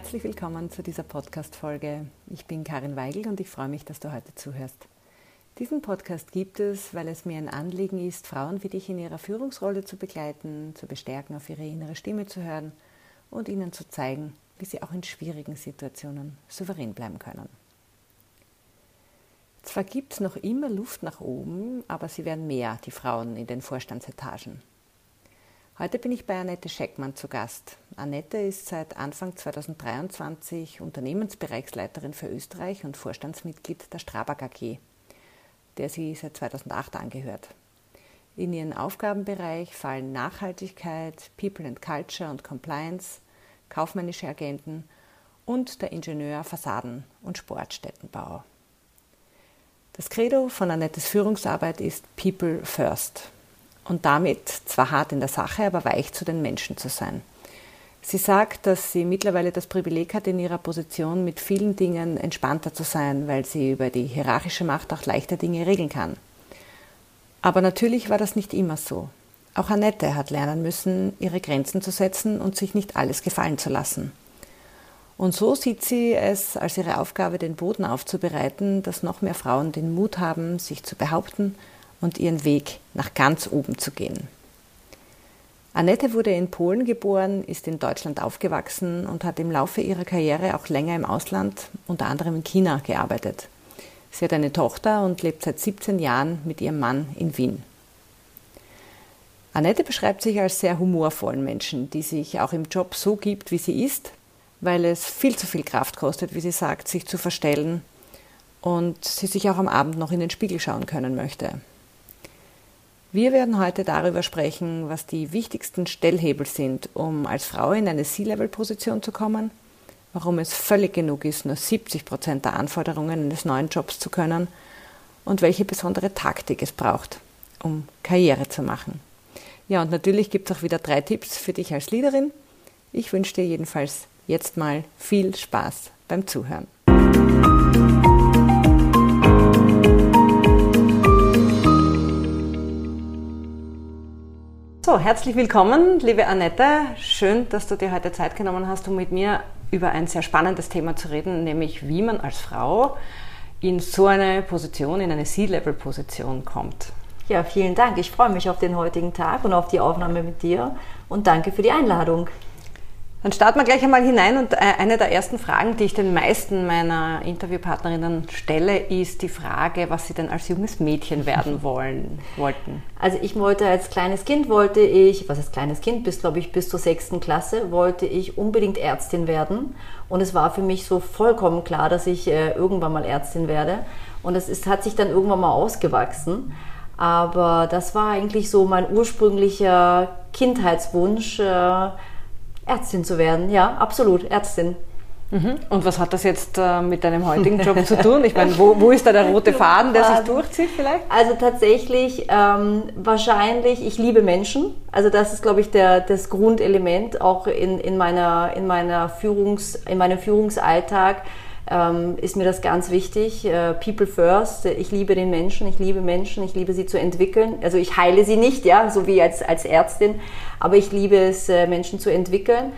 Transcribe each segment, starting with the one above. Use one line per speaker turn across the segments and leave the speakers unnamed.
Herzlich willkommen zu dieser Podcast-Folge. Ich bin Karin Weigel und ich freue mich, dass du heute zuhörst. Diesen Podcast gibt es, weil es mir ein Anliegen ist, Frauen wie dich in ihrer Führungsrolle zu begleiten, zu bestärken, auf ihre innere Stimme zu hören und ihnen zu zeigen, wie sie auch in schwierigen Situationen souverän bleiben können. Zwar gibt es noch immer Luft nach oben, aber sie werden mehr, die Frauen in den Vorstandsetagen. Heute bin ich bei Annette Scheckmann zu Gast. Annette ist seit Anfang 2023 Unternehmensbereichsleiterin für Österreich und Vorstandsmitglied der Strabag AG, der sie seit 2008 angehört. In ihren Aufgabenbereich fallen Nachhaltigkeit, People and Culture und Compliance, kaufmännische Agenten und der Ingenieur Fassaden- und Sportstättenbau. Das Credo von Annettes Führungsarbeit ist People First und damit zwar hart in der Sache, aber weich zu den Menschen zu sein. Sie sagt, dass sie mittlerweile das Privileg hat, in ihrer Position mit vielen Dingen entspannter zu sein, weil sie über die hierarchische Macht auch leichter Dinge regeln kann. Aber natürlich war das nicht immer so. Auch Annette hat lernen müssen, ihre Grenzen zu setzen und sich nicht alles gefallen zu lassen. Und so sieht sie es als ihre Aufgabe, den Boden aufzubereiten, dass noch mehr Frauen den Mut haben, sich zu behaupten und ihren Weg nach ganz oben zu gehen. Annette wurde in Polen geboren, ist in Deutschland aufgewachsen und hat im Laufe ihrer Karriere auch länger im Ausland, unter anderem in China, gearbeitet. Sie hat eine Tochter und lebt seit 17 Jahren mit ihrem Mann in Wien. Annette beschreibt sich als sehr humorvollen Menschen, die sich auch im Job so gibt, wie sie ist, weil es viel zu viel Kraft kostet, wie sie sagt, sich zu verstellen und sie sich auch am Abend noch in den Spiegel schauen können möchte. Wir werden heute darüber sprechen, was die wichtigsten Stellhebel sind, um als Frau in eine C-Level-Position zu kommen, warum es völlig genug ist, nur 70 Prozent der Anforderungen eines neuen Jobs zu können und welche besondere Taktik es braucht, um Karriere zu machen. Ja, und natürlich gibt es auch wieder drei Tipps für dich als Leaderin. Ich wünsche dir jedenfalls jetzt mal viel Spaß beim Zuhören. So, herzlich willkommen, liebe Annette. Schön, dass du dir heute Zeit genommen hast, um mit mir über ein sehr spannendes Thema zu reden, nämlich wie man als Frau in so eine Position, in eine C-Level-Position kommt.
Ja, vielen Dank. Ich freue mich auf den heutigen Tag und auf die Aufnahme mit dir und danke für die Einladung.
Dann starten wir gleich einmal hinein und äh, eine der ersten Fragen, die ich den meisten meiner Interviewpartnerinnen stelle, ist die Frage, was sie denn als junges Mädchen werden wollen, wollten.
Also ich wollte als kleines Kind wollte ich, was ist kleines Kind, bis glaube ich bis zur sechsten Klasse, wollte ich unbedingt Ärztin werden und es war für mich so vollkommen klar, dass ich äh, irgendwann mal Ärztin werde und es ist, hat sich dann irgendwann mal ausgewachsen. Aber das war eigentlich so mein ursprünglicher Kindheitswunsch, äh, Ärztin zu werden. Ja, absolut, Ärztin.
Mhm. Und was hat das jetzt äh, mit deinem heutigen Job zu tun? Ich meine, wo, wo ist da der rote Faden, der sich durchzieht vielleicht?
Also tatsächlich, ähm, wahrscheinlich, ich liebe Menschen. Also das ist, glaube ich, der, das Grundelement auch in, in, meiner, in, meiner Führungs, in meinem Führungsalltag ähm, ist mir das ganz wichtig. Äh, People first. Ich liebe den Menschen, ich liebe Menschen, ich liebe sie zu entwickeln. Also ich heile sie nicht, ja, so wie als, als Ärztin, aber ich liebe es, äh, Menschen zu entwickeln.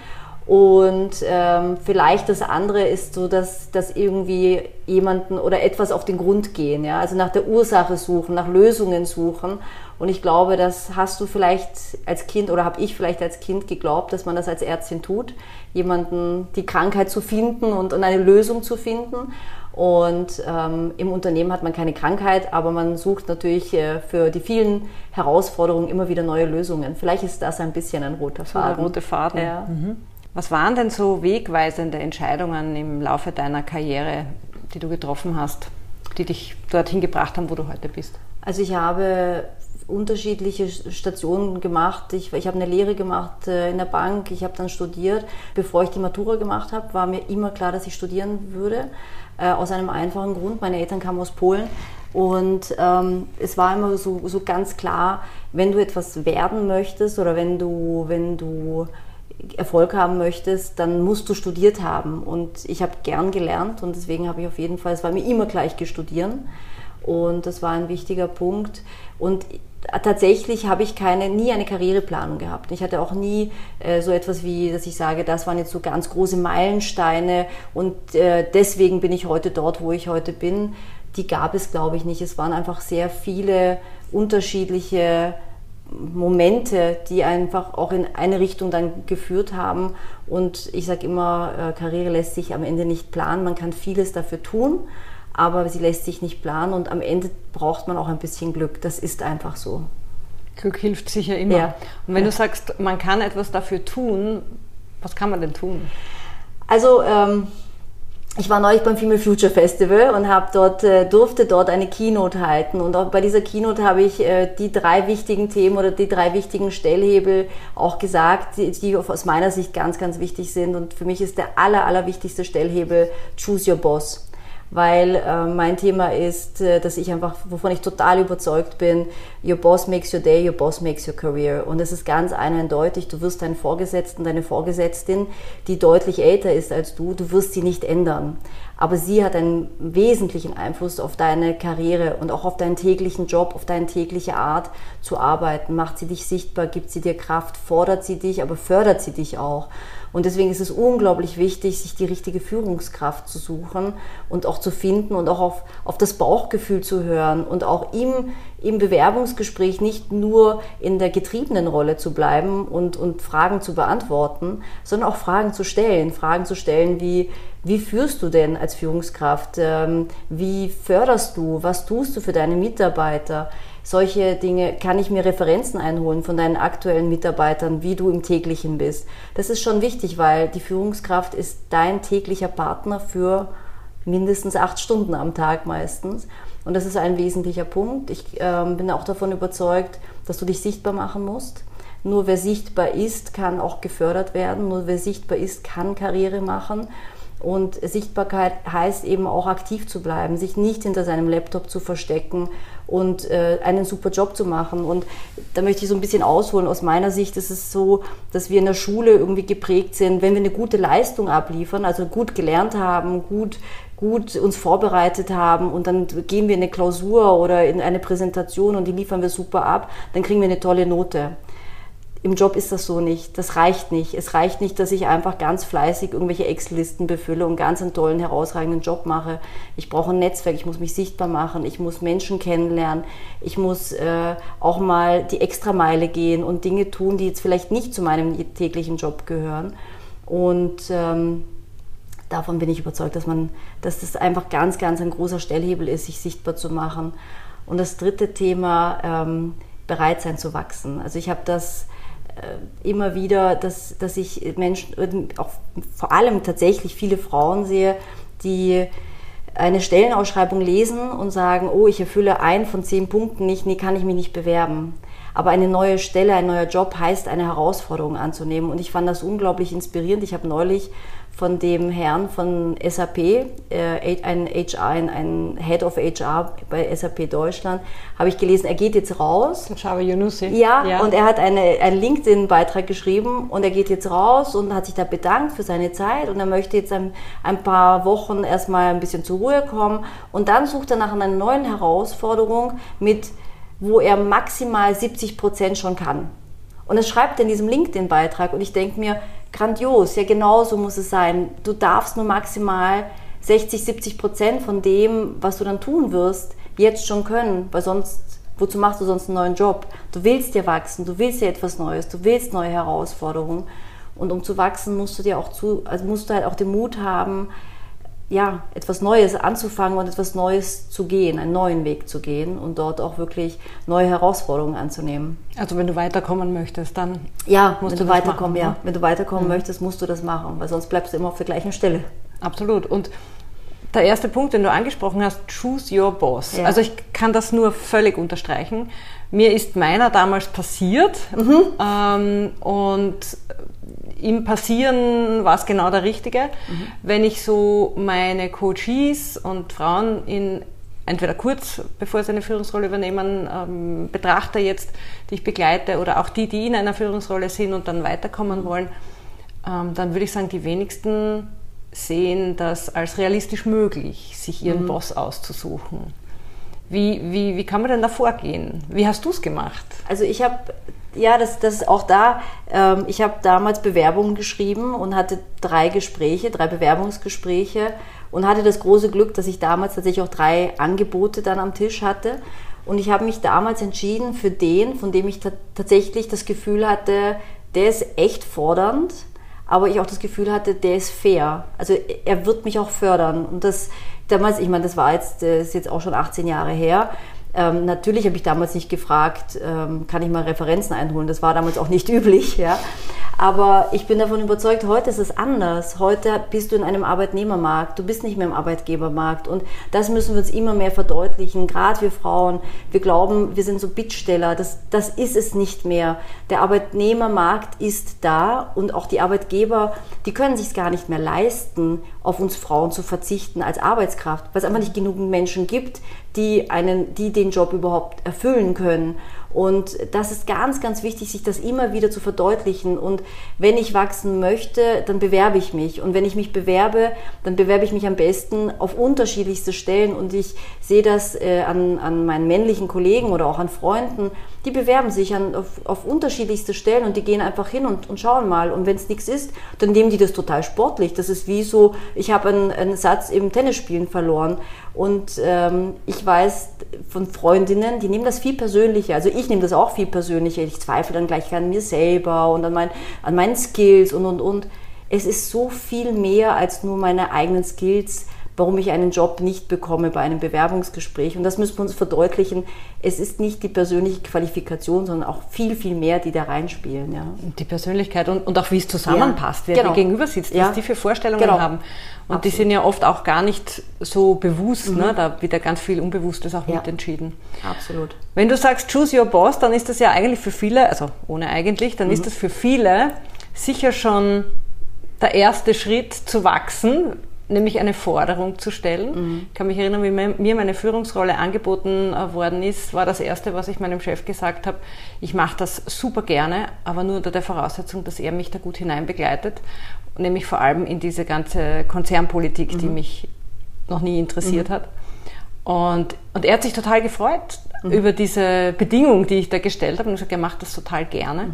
Und ähm, vielleicht das andere ist so, dass, dass irgendwie jemanden oder etwas auf den Grund gehen, ja, also nach der Ursache suchen, nach Lösungen suchen. Und ich glaube, das hast du vielleicht als Kind oder habe ich vielleicht als Kind geglaubt, dass man das als Ärztin tut, jemanden die Krankheit zu finden und, und eine Lösung zu finden. Und ähm, im Unternehmen hat man keine Krankheit, aber man sucht natürlich äh, für die vielen Herausforderungen immer wieder neue Lösungen. Vielleicht ist das ein bisschen ein roter Faden.
So ein roter Faden. Ja. Mhm. Was waren denn so wegweisende Entscheidungen im Laufe deiner Karriere, die du getroffen hast, die dich dorthin gebracht haben, wo du heute bist?
Also ich habe unterschiedliche Stationen gemacht. Ich, ich habe eine Lehre gemacht äh, in der Bank, ich habe dann studiert. Bevor ich die Matura gemacht habe, war mir immer klar, dass ich studieren würde. Äh, aus einem einfachen Grund. Meine Eltern kamen aus Polen und ähm, es war immer so, so ganz klar, wenn du etwas werden möchtest oder wenn du, wenn du Erfolg haben möchtest, dann musst du studiert haben. Und ich habe gern gelernt und deswegen habe ich auf jeden Fall, es war mir immer gleich studieren. Und das war ein wichtiger Punkt. Und tatsächlich habe ich keine, nie eine Karriereplanung gehabt. Ich hatte auch nie äh, so etwas wie, dass ich sage, das waren jetzt so ganz große Meilensteine und äh, deswegen bin ich heute dort, wo ich heute bin. Die gab es, glaube ich, nicht. Es waren einfach sehr viele unterschiedliche Momente, die einfach auch in eine Richtung dann geführt haben. Und ich sage immer, äh, Karriere lässt sich am Ende nicht planen. Man kann vieles dafür tun, aber sie lässt sich nicht planen und am Ende braucht man auch ein bisschen Glück. Das ist einfach so.
Glück hilft sicher immer. Ja. Und wenn ja. du sagst, man kann etwas dafür tun, was kann man denn tun?
Also ähm, ich war neulich beim Female Future Festival und habe dort äh, durfte dort eine Keynote halten. Und auch bei dieser Keynote habe ich äh, die drei wichtigen Themen oder die drei wichtigen Stellhebel auch gesagt, die, die aus meiner Sicht ganz ganz wichtig sind. Und für mich ist der aller aller wichtigste Stellhebel Choose Your Boss weil äh, mein Thema ist, äh, dass ich einfach, wovon ich total überzeugt bin, your boss makes your day, your boss makes your career. Und es ist ganz eindeutig, du wirst deinen Vorgesetzten, deine Vorgesetztin, die deutlich älter ist als du, du wirst sie nicht ändern. Aber sie hat einen wesentlichen Einfluss auf deine Karriere und auch auf deinen täglichen Job, auf deine tägliche Art zu arbeiten. Macht sie dich sichtbar, gibt sie dir Kraft, fordert sie dich, aber fördert sie dich auch. Und deswegen ist es unglaublich wichtig, sich die richtige Führungskraft zu suchen und auch zu finden und auch auf, auf das Bauchgefühl zu hören und auch im, im Bewerbungsgespräch nicht nur in der getriebenen Rolle zu bleiben und, und Fragen zu beantworten, sondern auch Fragen zu stellen. Fragen zu stellen wie, wie führst du denn als Führungskraft? Ähm, wie förderst du? Was tust du für deine Mitarbeiter? Solche Dinge, kann ich mir Referenzen einholen von deinen aktuellen Mitarbeitern, wie du im täglichen bist. Das ist schon wichtig, weil die Führungskraft ist dein täglicher Partner für mindestens acht Stunden am Tag meistens. Und das ist ein wesentlicher Punkt. Ich ähm, bin auch davon überzeugt, dass du dich sichtbar machen musst. Nur wer sichtbar ist, kann auch gefördert werden. Nur wer sichtbar ist, kann Karriere machen. Und Sichtbarkeit heißt eben auch aktiv zu bleiben, sich nicht hinter seinem Laptop zu verstecken und äh, einen super Job zu machen. Und da möchte ich so ein bisschen ausholen. Aus meiner Sicht ist es so, dass wir in der Schule irgendwie geprägt sind, wenn wir eine gute Leistung abliefern, also gut gelernt haben, gut gut uns vorbereitet haben und dann gehen wir in eine Klausur oder in eine Präsentation und die liefern wir super ab, dann kriegen wir eine tolle Note. Im Job ist das so nicht. Das reicht nicht. Es reicht nicht, dass ich einfach ganz fleißig irgendwelche Excel-Listen befülle und ganz einen tollen, herausragenden Job mache. Ich brauche ein Netzwerk, ich muss mich sichtbar machen, ich muss Menschen kennenlernen, ich muss äh, auch mal die Extrameile gehen und Dinge tun, die jetzt vielleicht nicht zu meinem täglichen Job gehören. Und ähm, davon bin ich überzeugt, dass man, dass das einfach ganz, ganz ein großer Stellhebel ist, sich sichtbar zu machen. Und das dritte Thema, ähm, bereit sein zu wachsen. Also ich habe das immer wieder, dass, dass ich Menschen, auch vor allem tatsächlich viele Frauen sehe, die eine Stellenausschreibung lesen und sagen, oh, ich erfülle einen von zehn Punkten nicht, nee, kann ich mich nicht bewerben. Aber eine neue Stelle, ein neuer Job heißt, eine Herausforderung anzunehmen. Und ich fand das unglaublich inspirierend. Ich habe neulich von dem Herrn von SAP, äh, ein HR, ein Head of HR bei SAP Deutschland, habe ich gelesen, er geht jetzt raus.
Chava Yunusi.
Ja, ja, und er hat eine, einen LinkedIn-Beitrag geschrieben und er geht jetzt raus und hat sich da bedankt für seine Zeit und er möchte jetzt ein, ein paar Wochen erstmal ein bisschen zur Ruhe kommen und dann sucht er nach einer neuen Herausforderung mit, wo er maximal 70 Prozent schon kann. Und das schreibt er in diesem LinkedIn-Beitrag und ich denke mir, grandios, ja genau so muss es sein. Du darfst nur maximal 60, 70 Prozent von dem, was du dann tun wirst, jetzt schon können, weil sonst, wozu machst du sonst einen neuen Job? Du willst ja wachsen, du willst ja etwas Neues, du willst neue Herausforderungen. Und um zu wachsen, musst du dir auch zu, also musst du halt auch den Mut haben, ja, etwas Neues anzufangen und etwas Neues zu gehen, einen neuen Weg zu gehen und dort auch wirklich neue Herausforderungen anzunehmen.
Also wenn du weiterkommen möchtest, dann
ja, musst wenn du, du weiterkommen, machen, ja, ne? wenn du weiterkommen mhm. möchtest, musst du das machen, weil sonst bleibst du immer auf der gleichen Stelle.
Absolut. Und der erste Punkt, den du angesprochen hast, choose your boss. Ja. Also ich kann das nur völlig unterstreichen. Mir ist meiner damals passiert mhm. ähm, und im Passieren war es genau der Richtige. Mhm. Wenn ich so meine Coaches und Frauen in entweder kurz bevor sie eine Führungsrolle übernehmen, ähm, betrachte jetzt, die ich begleite, oder auch die, die in einer Führungsrolle sind und dann weiterkommen wollen, ähm, dann würde ich sagen, die wenigsten sehen das als realistisch möglich, sich ihren mhm. Boss auszusuchen. Wie, wie, wie kann man denn da vorgehen? Wie hast du es gemacht?
Also ich habe, ja, das, das ist auch da, ähm, ich habe damals Bewerbungen geschrieben und hatte drei Gespräche, drei Bewerbungsgespräche und hatte das große Glück, dass ich damals tatsächlich auch drei Angebote dann am Tisch hatte. Und ich habe mich damals entschieden für den, von dem ich tatsächlich das Gefühl hatte, der ist echt fordernd, aber ich auch das Gefühl hatte, der ist fair. Also er wird mich auch fördern. Und das damals, ich meine, das war jetzt, das ist jetzt auch schon 18 Jahre her. Ähm, natürlich habe ich damals nicht gefragt, ähm, kann ich mal Referenzen einholen. Das war damals auch nicht üblich. Ja. Aber ich bin davon überzeugt, heute ist es anders. Heute bist du in einem Arbeitnehmermarkt, du bist nicht mehr im Arbeitgebermarkt. Und das müssen wir uns immer mehr verdeutlichen. Gerade wir Frauen, wir glauben, wir sind so Bittsteller. Das, das ist es nicht mehr. Der Arbeitnehmermarkt ist da und auch die Arbeitgeber, die können sich gar nicht mehr leisten, auf uns Frauen zu verzichten als Arbeitskraft, weil es einfach nicht genug Menschen gibt, die, einen, die den Job überhaupt erfüllen können. Und das ist ganz, ganz wichtig, sich das immer wieder zu verdeutlichen. Und wenn ich wachsen möchte, dann bewerbe ich mich. Und wenn ich mich bewerbe, dann bewerbe ich mich am besten auf unterschiedlichste Stellen. Und ich sehe das äh, an, an meinen männlichen Kollegen oder auch an Freunden, die bewerben sich an, auf, auf unterschiedlichste Stellen und die gehen einfach hin und, und schauen mal. Und wenn es nichts ist, dann nehmen die das total sportlich. Das ist wie so, ich habe einen, einen Satz im Tennisspielen verloren. Und ähm, ich weiß von Freundinnen, die nehmen das viel persönlicher. Also ich nehme das auch viel persönlicher. Ich zweifle dann gleich an mir selber und an, mein, an meinen Skills und, und, und. Es ist so viel mehr als nur meine eigenen Skills warum ich einen Job nicht bekomme bei einem Bewerbungsgespräch. Und das müssen wir uns verdeutlichen. Es ist nicht die persönliche Qualifikation, sondern auch viel, viel mehr, die da reinspielen. Ja.
Die Persönlichkeit und, und auch wie es zusammenpasst, ja, wer genau. dir gegenüber sitzt, was die für Vorstellungen genau. haben. Und Absolut. die sind ja oft auch gar nicht so bewusst, mhm. ne? da wird ja ganz viel Unbewusstes auch ja. mitentschieden.
Absolut.
Wenn du sagst, choose your boss, dann ist das ja eigentlich für viele, also ohne eigentlich, dann mhm. ist das für viele sicher schon der erste Schritt zu wachsen, nämlich eine Forderung zu stellen. Mhm. Ich kann mich erinnern, wie mir meine Führungsrolle angeboten äh, worden ist, war das Erste, was ich meinem Chef gesagt habe, ich mache das super gerne, aber nur unter der Voraussetzung, dass er mich da gut hineinbegleitet, nämlich vor allem in diese ganze Konzernpolitik, mhm. die mich noch nie interessiert mhm. hat. Und, und er hat sich total gefreut mhm. über diese Bedingung, die ich da gestellt habe und gesagt, er macht das total gerne.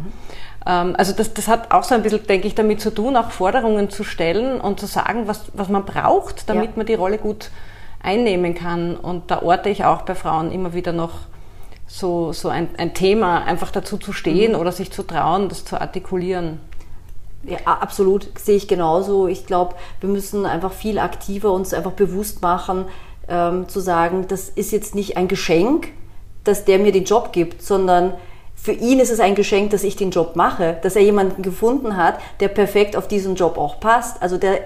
Ähm, also das, das hat auch so ein bisschen, denke ich, damit zu tun, auch Forderungen zu stellen und zu sagen, was, was man braucht, damit ja. man die Rolle gut einnehmen kann. Und da orte ich auch bei Frauen immer wieder noch so, so ein, ein Thema, einfach dazu zu stehen mhm. oder sich zu trauen, das zu artikulieren.
Ja, absolut, sehe ich genauso. Ich glaube, wir müssen einfach viel aktiver uns einfach bewusst machen, ähm, zu sagen, das ist jetzt nicht ein Geschenk, dass der mir den Job gibt, sondern für ihn ist es ein Geschenk, dass ich den Job mache, dass er jemanden gefunden hat, der perfekt auf diesen Job auch passt, also der,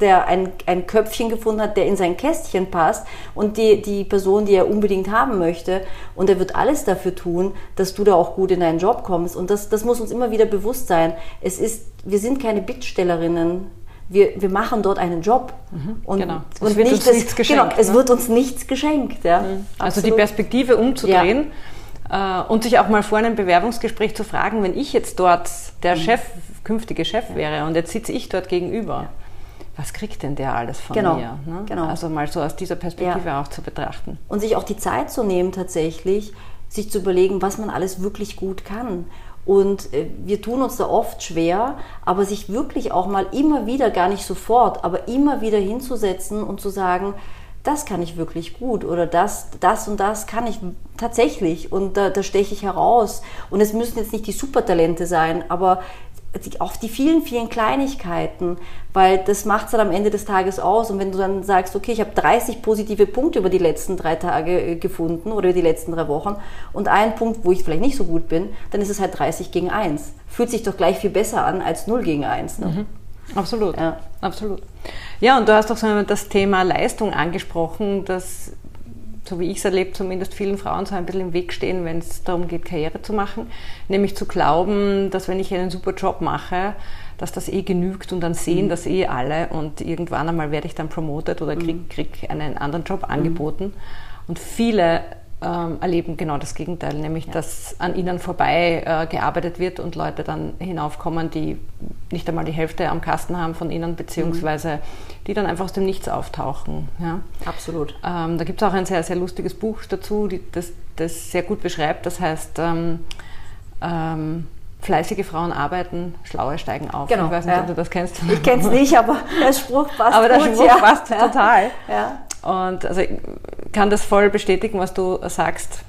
der ein, ein Köpfchen gefunden hat, der in sein Kästchen passt und die, die Person, die er unbedingt haben möchte. Und er wird alles dafür tun, dass du da auch gut in deinen Job kommst. Und das, das muss uns immer wieder bewusst sein. Es ist, wir sind keine Bittstellerinnen. Wir, wir machen dort einen Job.
Mhm, und, genau. Es und wird nicht uns das, nichts geschenkt. Genau,
es ne? wird uns nichts geschenkt. Ja. Mhm.
Also die Perspektive umzudrehen. Ja und sich auch mal vor einem Bewerbungsgespräch zu fragen, wenn ich jetzt dort der mhm. Chef, künftige Chef wäre und jetzt sitze ich dort gegenüber, was kriegt denn der alles von
genau.
mir?
Ne? Genau.
Also mal so aus dieser Perspektive ja. auch zu betrachten.
Und sich auch die Zeit zu nehmen tatsächlich, sich zu überlegen, was man alles wirklich gut kann. Und äh, wir tun uns da oft schwer, aber sich wirklich auch mal immer wieder, gar nicht sofort, aber immer wieder hinzusetzen und zu sagen, das kann ich wirklich gut oder das, das und das kann ich tatsächlich und da, da steche ich heraus. Und es müssen jetzt nicht die Supertalente sein, aber auch die vielen, vielen Kleinigkeiten, weil das macht es dann am Ende des Tages aus. Und wenn du dann sagst, okay, ich habe 30 positive Punkte über die letzten drei Tage äh, gefunden oder die letzten drei Wochen und einen Punkt, wo ich vielleicht nicht so gut bin, dann ist es halt 30 gegen 1. Fühlt sich doch gleich viel besser an als 0 gegen 1. Ne? Mhm.
Absolut, ja. absolut. Ja, und du hast auch so das Thema Leistung angesprochen, dass, so wie ich es erlebe, zumindest vielen Frauen so ein bisschen im Weg stehen, wenn es darum geht, Karriere zu machen. Nämlich zu glauben, dass wenn ich einen super Job mache, dass das eh genügt und dann sehen mhm. das eh alle und irgendwann einmal werde ich dann promoted oder krieg, mhm. krieg einen anderen Job mhm. angeboten. Und viele ähm, erleben genau das Gegenteil, nämlich ja. dass an ihnen vorbei äh, gearbeitet wird und Leute dann hinaufkommen, die nicht einmal die Hälfte am Kasten haben von ihnen, beziehungsweise mhm. die dann einfach aus dem Nichts auftauchen. Ja?
Absolut.
Ähm, da gibt es auch ein sehr, sehr lustiges Buch dazu, die, das das sehr gut beschreibt. Das heißt, ähm, ähm, fleißige Frauen arbeiten, schlaue steigen auf.
Genau,
ich weiß nicht, ja. ob du das kennst.
Ich kenne es nicht, aber der Spruch passt
Aber der
gut,
Spruch ja. passt total. Ja. Und also ich kann das voll bestätigen, was du sagst.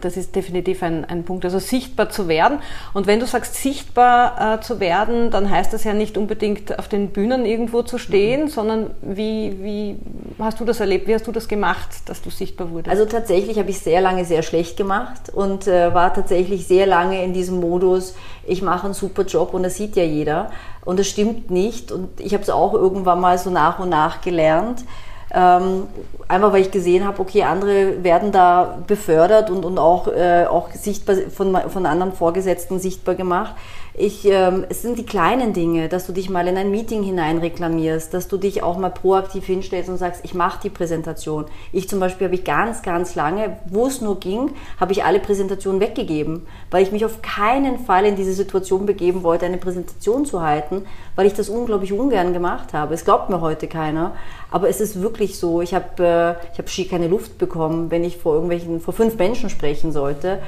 Das ist definitiv ein, ein Punkt, also sichtbar zu werden. Und wenn du sagst, sichtbar äh, zu werden, dann heißt das ja nicht unbedingt auf den Bühnen irgendwo zu stehen, mhm. sondern wie, wie hast du das erlebt? Wie hast du das gemacht, dass du sichtbar wurdest?
Also tatsächlich habe ich sehr lange sehr schlecht gemacht und äh, war tatsächlich sehr lange in diesem Modus, ich mache einen super Job und das sieht ja jeder. Und das stimmt nicht. Und ich habe es auch irgendwann mal so nach und nach gelernt. Ähm, einfach weil ich gesehen habe, okay, andere werden da befördert und, und auch, äh, auch sichtbar von, von anderen Vorgesetzten sichtbar gemacht. Ich, ähm, es sind die kleinen Dinge, dass du dich mal in ein Meeting hinein reklamierst, dass du dich auch mal proaktiv hinstellst und sagst, ich mache die Präsentation. Ich zum Beispiel habe ich ganz, ganz lange, wo es nur ging, habe ich alle Präsentationen weggegeben, weil ich mich auf keinen Fall in diese Situation begeben wollte, eine Präsentation zu halten, weil ich das unglaublich ungern gemacht habe. Es glaubt mir heute keiner, aber es ist wirklich so. Ich habe äh, ich habe schier keine Luft bekommen, wenn ich vor irgendwelchen vor fünf Menschen sprechen sollte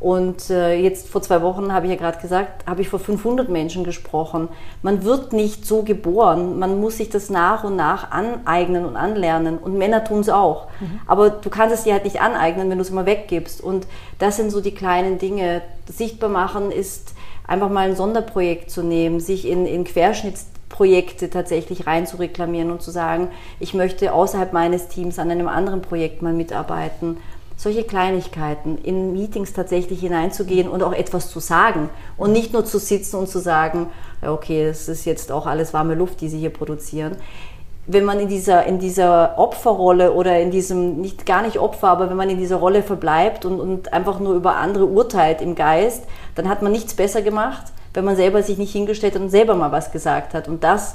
und äh, jetzt vor zwei Wochen habe ich ja gerade gesagt, habe ich vor 500 Menschen gesprochen. Man wird nicht so geboren. Man muss sich das nach und nach aneignen und anlernen. Und Männer tun es auch. Mhm. Aber du kannst es dir halt nicht aneignen, wenn du es immer weggibst. Und das sind so die kleinen Dinge. Sichtbar machen ist einfach mal ein Sonderprojekt zu nehmen, sich in, in Querschnittsprojekte tatsächlich reinzureklamieren und zu sagen, ich möchte außerhalb meines Teams an einem anderen Projekt mal mitarbeiten solche Kleinigkeiten in Meetings tatsächlich hineinzugehen und auch etwas zu sagen und nicht nur zu sitzen und zu sagen, ja, okay, das ist jetzt auch alles warme Luft, die Sie hier produzieren. Wenn man in dieser, in dieser Opferrolle oder in diesem, nicht gar nicht Opfer, aber wenn man in dieser Rolle verbleibt und, und einfach nur über andere urteilt im Geist, dann hat man nichts besser gemacht, wenn man selber sich nicht hingestellt hat und selber mal was gesagt hat. Und das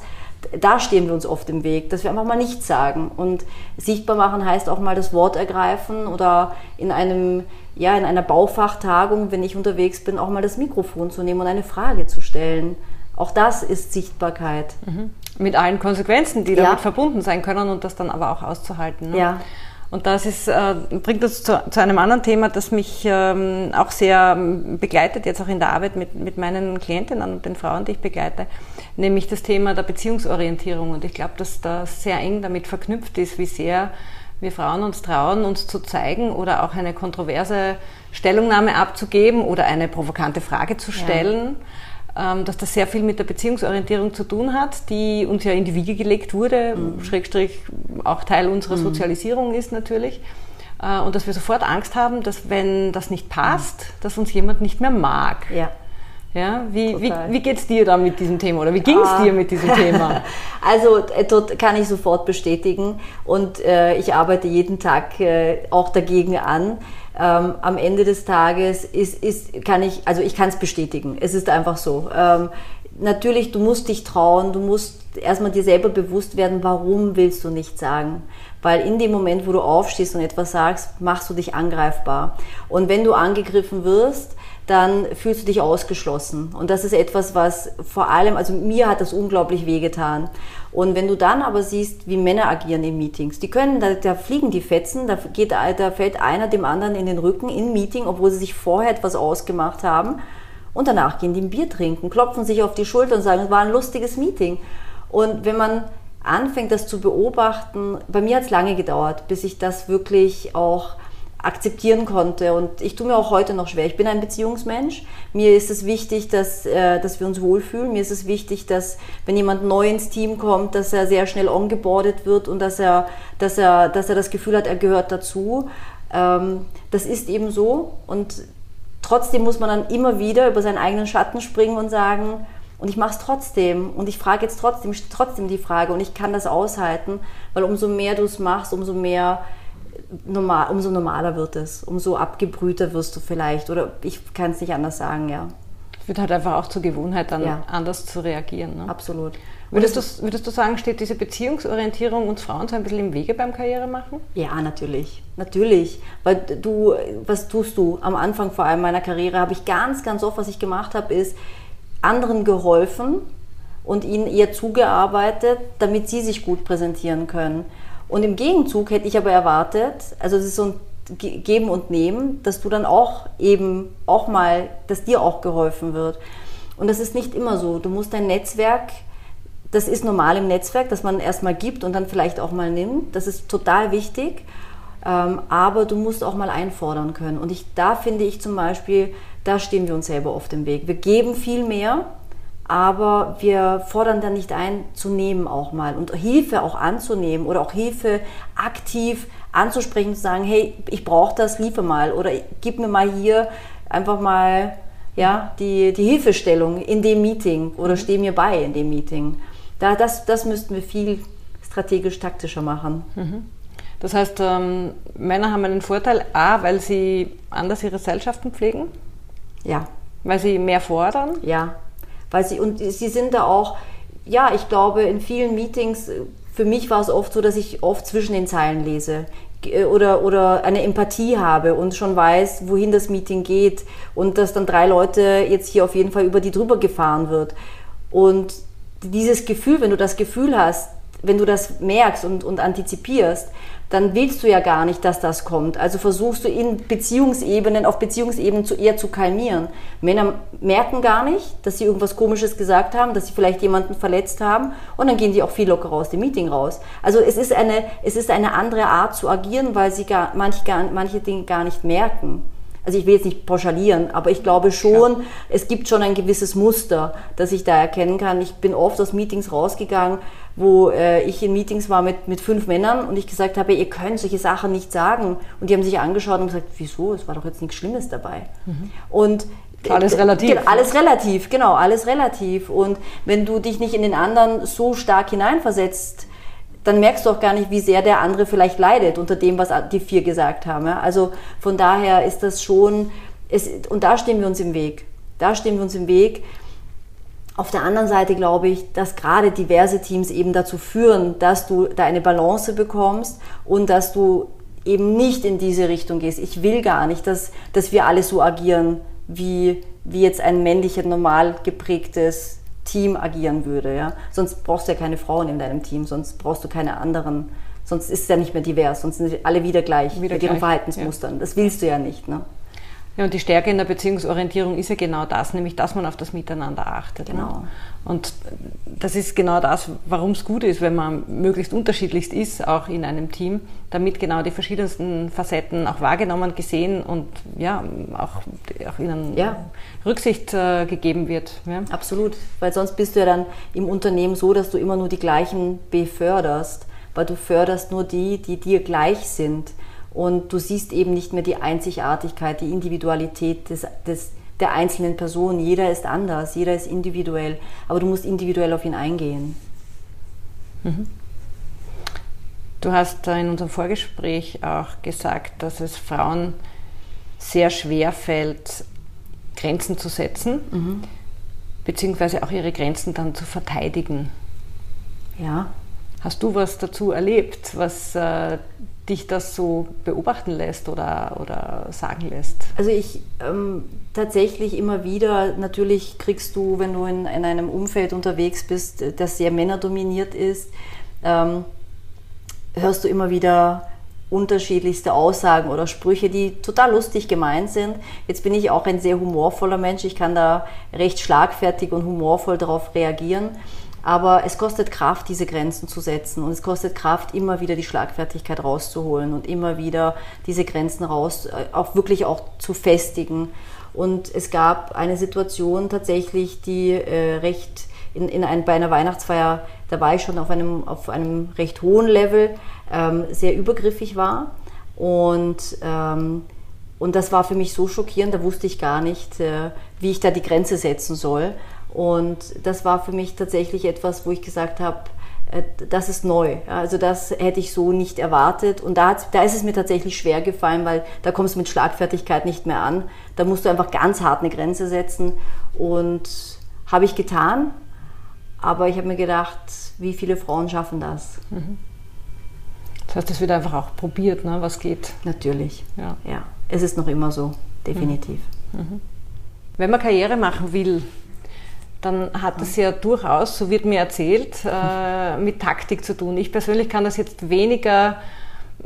da stehen wir uns oft im Weg, dass wir einfach mal nichts sagen. Und sichtbar machen heißt auch mal das Wort ergreifen oder in einem, ja, in einer Baufachtagung, wenn ich unterwegs bin, auch mal das Mikrofon zu nehmen und eine Frage zu stellen. Auch das ist Sichtbarkeit.
Mhm. Mit allen Konsequenzen, die damit ja. verbunden sein können und das dann aber auch auszuhalten.
Ne? Ja.
Und das ist, äh, bringt uns zu, zu, einem anderen Thema, das mich ähm, auch sehr begleitet, jetzt auch in der Arbeit mit, mit meinen Klientinnen und den Frauen, die ich begleite, nämlich das Thema der Beziehungsorientierung. Und ich glaube, dass das sehr eng damit verknüpft ist, wie sehr wir Frauen uns trauen, uns zu zeigen oder auch eine kontroverse Stellungnahme abzugeben oder eine provokante Frage zu stellen. Ja ähm, dass das sehr viel mit der Beziehungsorientierung zu tun hat, die uns ja in die Wiege gelegt wurde, mhm. Schrägstrich auch Teil unserer mhm. Sozialisierung ist natürlich. Äh, und dass wir sofort Angst haben, dass wenn das nicht passt, dass uns jemand nicht mehr mag.
Ja.
Ja, wie, wie, wie geht es dir da mit diesem Thema oder wie ging es ah. dir mit diesem Thema?
Also äh, dort kann ich sofort bestätigen und äh, ich arbeite jeden Tag äh, auch dagegen an ähm, am Ende des Tages ist, ist, kann ich, also ich kann es bestätigen. Es ist einfach so. Ähm, natürlich, du musst dich trauen, du musst erstmal dir selber bewusst werden, warum willst du nicht sagen. Weil in dem Moment, wo du aufstehst und etwas sagst, machst du dich angreifbar. Und wenn du angegriffen wirst, dann fühlst du dich ausgeschlossen. Und das ist etwas, was vor allem, also mir hat das unglaublich wehgetan. Und wenn du dann aber siehst, wie Männer agieren in Meetings, die können, da, da fliegen die Fetzen, da, geht, da fällt einer dem anderen in den Rücken im Meeting, obwohl sie sich vorher etwas ausgemacht haben. Und danach gehen die ein Bier trinken, klopfen sich auf die Schulter und sagen, es war ein lustiges Meeting. Und wenn man anfängt, das zu beobachten, bei mir hat es lange gedauert, bis ich das wirklich auch akzeptieren konnte. Und ich tue mir auch heute noch schwer. Ich bin ein Beziehungsmensch. Mir ist es wichtig, dass, äh, dass wir uns wohlfühlen. Mir ist es wichtig, dass wenn jemand neu ins Team kommt, dass er sehr schnell ongeboardet wird und dass er, dass er, dass er das Gefühl hat, er gehört dazu. Ähm, das ist eben so. Und trotzdem muss man dann immer wieder über seinen eigenen Schatten springen und sagen, und ich mache es trotzdem und ich frage jetzt trotzdem, trotzdem die Frage und ich kann das aushalten, weil umso mehr du es machst, umso mehr normal, umso normaler wird es, umso abgebrühter wirst du vielleicht. Oder ich kann es nicht anders sagen, ja.
Es wird halt einfach auch zur Gewohnheit, dann ja. anders zu reagieren. Ne?
Absolut.
Würdest du, würdest du sagen, steht diese Beziehungsorientierung uns Frauen so ein bisschen im Wege beim Karrieremachen?
Ja, natürlich. Natürlich. Weil du, was tust du? Am Anfang vor allem meiner Karriere habe ich ganz, ganz oft, was ich gemacht habe, ist anderen geholfen und ihnen eher zugearbeitet, damit sie sich gut präsentieren können. Und im Gegenzug hätte ich aber erwartet, also es ist so ein Geben und Nehmen, dass du dann auch eben auch mal, dass dir auch geholfen wird. Und das ist nicht immer so. Du musst dein Netzwerk das ist normal im Netzwerk, dass man erstmal gibt und dann vielleicht auch mal nimmt. Das ist total wichtig. Ähm, aber du musst auch mal einfordern können. Und ich, da finde ich zum Beispiel, da stehen wir uns selber oft im Weg. Wir geben viel mehr, aber wir fordern dann nicht ein, zu nehmen auch mal und Hilfe auch anzunehmen oder auch Hilfe aktiv anzusprechen, zu sagen, hey, ich brauche das, liefer mal oder gib mir mal hier einfach mal ja, die, die Hilfestellung in dem Meeting oder steh mir bei in dem Meeting. Da, das, das müssten wir viel strategisch-taktischer machen.
Mhm. Das heißt, ähm, Männer haben einen Vorteil, A, weil sie anders ihre Gesellschaften pflegen?
Ja.
Weil sie mehr fordern?
Ja. Weil sie, und sie sind da auch, ja, ich glaube, in vielen Meetings, für mich war es oft so, dass ich oft zwischen den Zeilen lese äh, oder, oder eine Empathie habe und schon weiß, wohin das Meeting geht und dass dann drei Leute jetzt hier auf jeden Fall über die drüber gefahren wird. Und dieses Gefühl, wenn du das Gefühl hast, wenn du das merkst und, und antizipierst, dann willst du ja gar nicht, dass das kommt. Also versuchst du in Beziehungsebenen, auf Beziehungsebenen zu eher zu kalmieren. Männer merken gar nicht, dass sie irgendwas Komisches gesagt haben, dass sie vielleicht jemanden verletzt haben und dann gehen die auch viel lockerer aus dem Meeting raus. Also es ist eine, es ist eine andere Art zu agieren, weil sie gar, manche, gar, manche Dinge gar nicht merken also ich will jetzt nicht pauschalieren, aber ich glaube schon, ja. es gibt schon ein gewisses Muster, das ich da erkennen kann. Ich bin oft aus Meetings rausgegangen, wo äh, ich in Meetings war mit, mit fünf Männern und ich gesagt habe, ihr könnt solche Sachen nicht sagen. Und die haben sich angeschaut und gesagt, wieso? Es war doch jetzt nichts Schlimmes dabei. Mhm. Und
alles relativ.
Alles relativ, genau, alles relativ. Und wenn du dich nicht in den anderen so stark hineinversetzt, dann merkst du auch gar nicht, wie sehr der andere vielleicht leidet unter dem, was die vier gesagt haben. Ja? Also von daher ist das schon, es, und da stehen wir uns im Weg. Da stehen wir uns im Weg. Auf der anderen Seite glaube ich, dass gerade diverse Teams eben dazu führen, dass du da eine Balance bekommst und dass du eben nicht in diese Richtung gehst. Ich will gar nicht, dass, dass wir alle so agieren, wie, wie jetzt ein männliches, normal geprägtes Team agieren würde. Ja? Sonst brauchst du ja keine Frauen in deinem Team, sonst brauchst du keine anderen, sonst ist es ja nicht mehr divers, sonst sind alle wieder gleich wieder mit ihren Verhaltensmustern. Ja. Das willst du ja nicht. Ne?
Ja, und die Stärke in der Beziehungsorientierung ist ja genau das, nämlich dass man auf das Miteinander achtet. Ne? Genau. Ne? Und das ist genau das, warum es gut ist, wenn man möglichst unterschiedlichst ist, auch in einem Team, damit genau die verschiedensten Facetten auch wahrgenommen, gesehen und ja, auch, auch ihnen ja. Rücksicht äh, gegeben wird.
Ja? Absolut, weil sonst bist du ja dann im Unternehmen so, dass du immer nur die gleichen beförderst, weil du förderst nur die, die dir gleich sind. Und du siehst eben nicht mehr die Einzigartigkeit, die Individualität des, des, der einzelnen Person. Jeder ist anders, jeder ist individuell, aber du musst individuell auf ihn eingehen.
Mhm. Du hast in unserem Vorgespräch auch gesagt, dass es Frauen sehr schwer fällt, Grenzen zu setzen, mhm. beziehungsweise auch ihre Grenzen dann zu verteidigen.
Ja.
Hast du was dazu erlebt, was äh, dich das so beobachten lässt oder, oder sagen lässt?
Also ich ähm, tatsächlich immer wieder, natürlich kriegst du, wenn du in, in einem Umfeld unterwegs bist, das sehr männerdominiert ist, ähm, hörst du immer wieder unterschiedlichste Aussagen oder Sprüche, die total lustig gemeint sind. Jetzt bin ich auch ein sehr humorvoller Mensch, ich kann da recht schlagfertig und humorvoll darauf reagieren. Aber es kostet Kraft, diese Grenzen zu setzen und es kostet Kraft, immer wieder die Schlagfertigkeit rauszuholen und immer wieder diese Grenzen raus, äh, auch wirklich auch zu festigen. Und es gab eine Situation tatsächlich, die äh, recht in, in ein, bei einer Weihnachtsfeier, da war ich schon auf einem, auf einem recht hohen Level, ähm, sehr übergriffig war. Und, ähm, und das war für mich so schockierend, da wusste ich gar nicht, äh, wie ich da die Grenze setzen soll. Und das war für mich tatsächlich etwas, wo ich gesagt habe, äh, das ist neu. Also das hätte ich so nicht erwartet. Und da, da ist es mir tatsächlich schwer gefallen, weil da kommst du mit Schlagfertigkeit nicht mehr an. Da musst du einfach ganz hart eine Grenze setzen. Und habe ich getan. aber ich habe mir gedacht, wie viele Frauen schaffen das?
Mhm. Das heißt, es wird einfach auch probiert, ne, was geht.
Natürlich. Ja. ja. Es ist noch immer so, definitiv. Mhm. mhm.
Wenn man Karriere machen will, dann hat das ja durchaus, so wird mir erzählt, äh, mit Taktik zu tun. Ich persönlich kann das jetzt weniger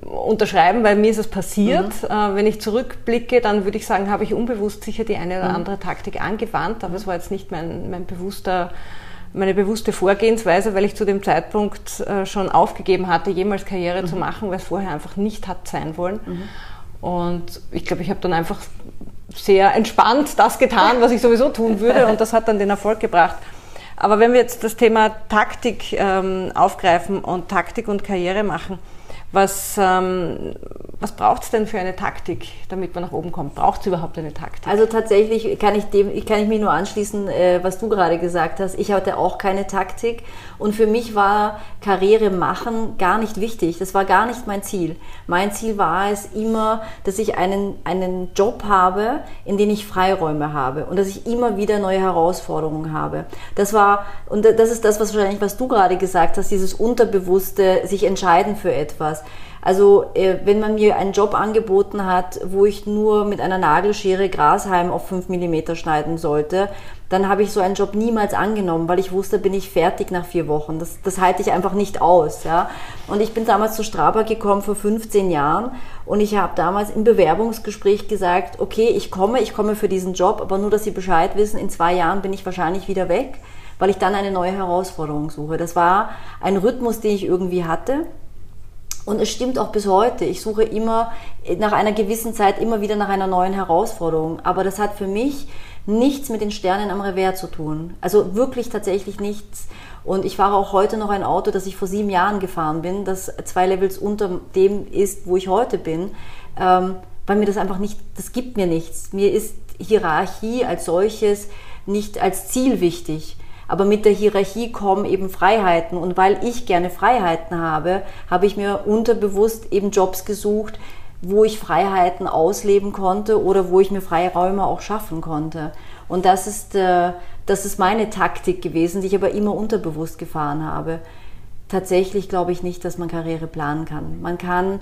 unterschreiben, weil mir ist es passiert. Mhm. Äh, wenn ich zurückblicke, dann würde ich sagen, habe ich unbewusst sicher die eine oder mhm. andere Taktik angewandt, aber es war jetzt nicht mein, mein bewusster meine bewusste Vorgehensweise, weil ich zu dem Zeitpunkt äh, schon aufgegeben hatte, jemals Karriere mhm. zu machen, weil es vorher einfach nicht hat sein wollen. Mhm. Und ich glaube, ich habe dann einfach sehr entspannt das getan, was ich sowieso tun würde und das hat dann den Erfolg gebracht. Aber wenn wir jetzt das Thema Taktik ähm, aufgreifen und Taktik und Karriere machen, was, ähm, was braucht es denn für eine Taktik, damit man nach oben kommt? Braucht es überhaupt eine Taktik?
Also tatsächlich kann ich, dem, kann ich mich nur anschließen, äh, was du gerade gesagt hast. Ich hatte auch keine Taktik und für mich war Karriere machen gar nicht wichtig. Das war gar nicht mein Ziel. Mein Ziel war es immer, dass ich einen, einen Job habe, in dem ich Freiräume habe und dass ich immer wieder neue Herausforderungen habe. Das war, und das ist das, was wahrscheinlich, was du gerade gesagt hast, dieses Unterbewusste, sich entscheiden für etwas was. Also äh, wenn man mir einen Job angeboten hat, wo ich nur mit einer Nagelschere Grashalm auf 5 mm schneiden sollte, dann habe ich so einen Job niemals angenommen, weil ich wusste, bin ich fertig nach vier Wochen. Das, das halte ich einfach nicht aus. Ja? Und ich bin damals zu Straba gekommen vor 15 Jahren und ich habe damals im Bewerbungsgespräch gesagt, okay, ich komme, ich komme für diesen Job, aber nur, dass Sie Bescheid wissen, in zwei Jahren bin ich wahrscheinlich wieder weg, weil ich dann eine neue Herausforderung suche. Das war ein Rhythmus, den ich irgendwie hatte und es stimmt auch bis heute. Ich suche immer nach einer gewissen Zeit immer wieder nach einer neuen Herausforderung. Aber das hat für mich nichts mit den Sternen am Revers zu tun. Also wirklich tatsächlich nichts. Und ich fahre auch heute noch ein Auto, das ich vor sieben Jahren gefahren bin, das zwei Levels unter dem ist, wo ich heute bin, ähm, weil mir das einfach nicht, das gibt mir nichts. Mir ist Hierarchie als solches nicht als Ziel wichtig. Aber mit der Hierarchie kommen eben Freiheiten. Und weil ich gerne Freiheiten habe, habe ich mir unterbewusst eben Jobs gesucht, wo ich Freiheiten ausleben konnte oder wo ich mir Freiräume auch schaffen konnte. Und das ist, äh, das ist meine Taktik gewesen, die ich aber immer unterbewusst gefahren habe. Tatsächlich glaube ich nicht, dass man Karriere planen kann. Man kann,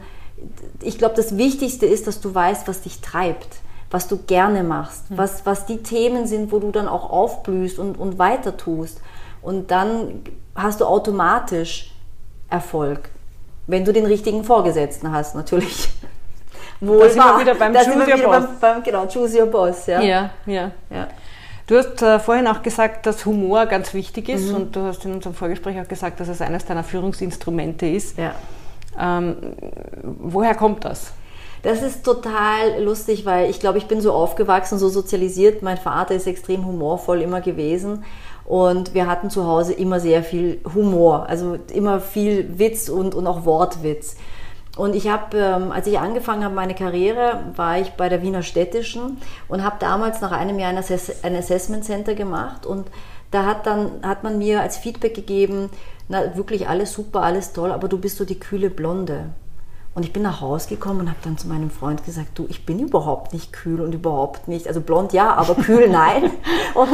ich glaube, das Wichtigste ist, dass du weißt, was dich treibt was du gerne machst, mhm. was, was die Themen sind, wo du dann auch aufblühst und, und weiter tust. Und dann hast du automatisch Erfolg, wenn du den richtigen Vorgesetzten hast, natürlich.
Wohl da sind wir wieder beim Choose Your Boss. Beim,
beim, genau, Choose Your Boss, ja.
Ja, ja. ja. Du hast äh, vorhin auch gesagt, dass Humor ganz wichtig ist mhm. und du hast in unserem Vorgespräch auch gesagt, dass es eines deiner Führungsinstrumente ist. Ja. Ähm, woher kommt das?
Das ist total lustig, weil ich glaube, ich bin so aufgewachsen, so sozialisiert. Mein Vater ist extrem humorvoll immer gewesen. Und wir hatten zu Hause immer sehr viel Humor, also immer viel Witz und, und auch Wortwitz. Und ich habe, ähm, als ich angefangen habe, meine Karriere, war ich bei der Wiener Städtischen und habe damals nach einem Jahr ein, Assess ein Assessment Center gemacht und da hat dann hat man mir als Feedback gegeben, na wirklich alles super, alles toll, aber du bist so die kühle Blonde. Und ich bin nach Hause gekommen und habe dann zu meinem Freund gesagt, du, ich bin überhaupt nicht kühl und überhaupt nicht, also blond ja, aber kühl nein. und,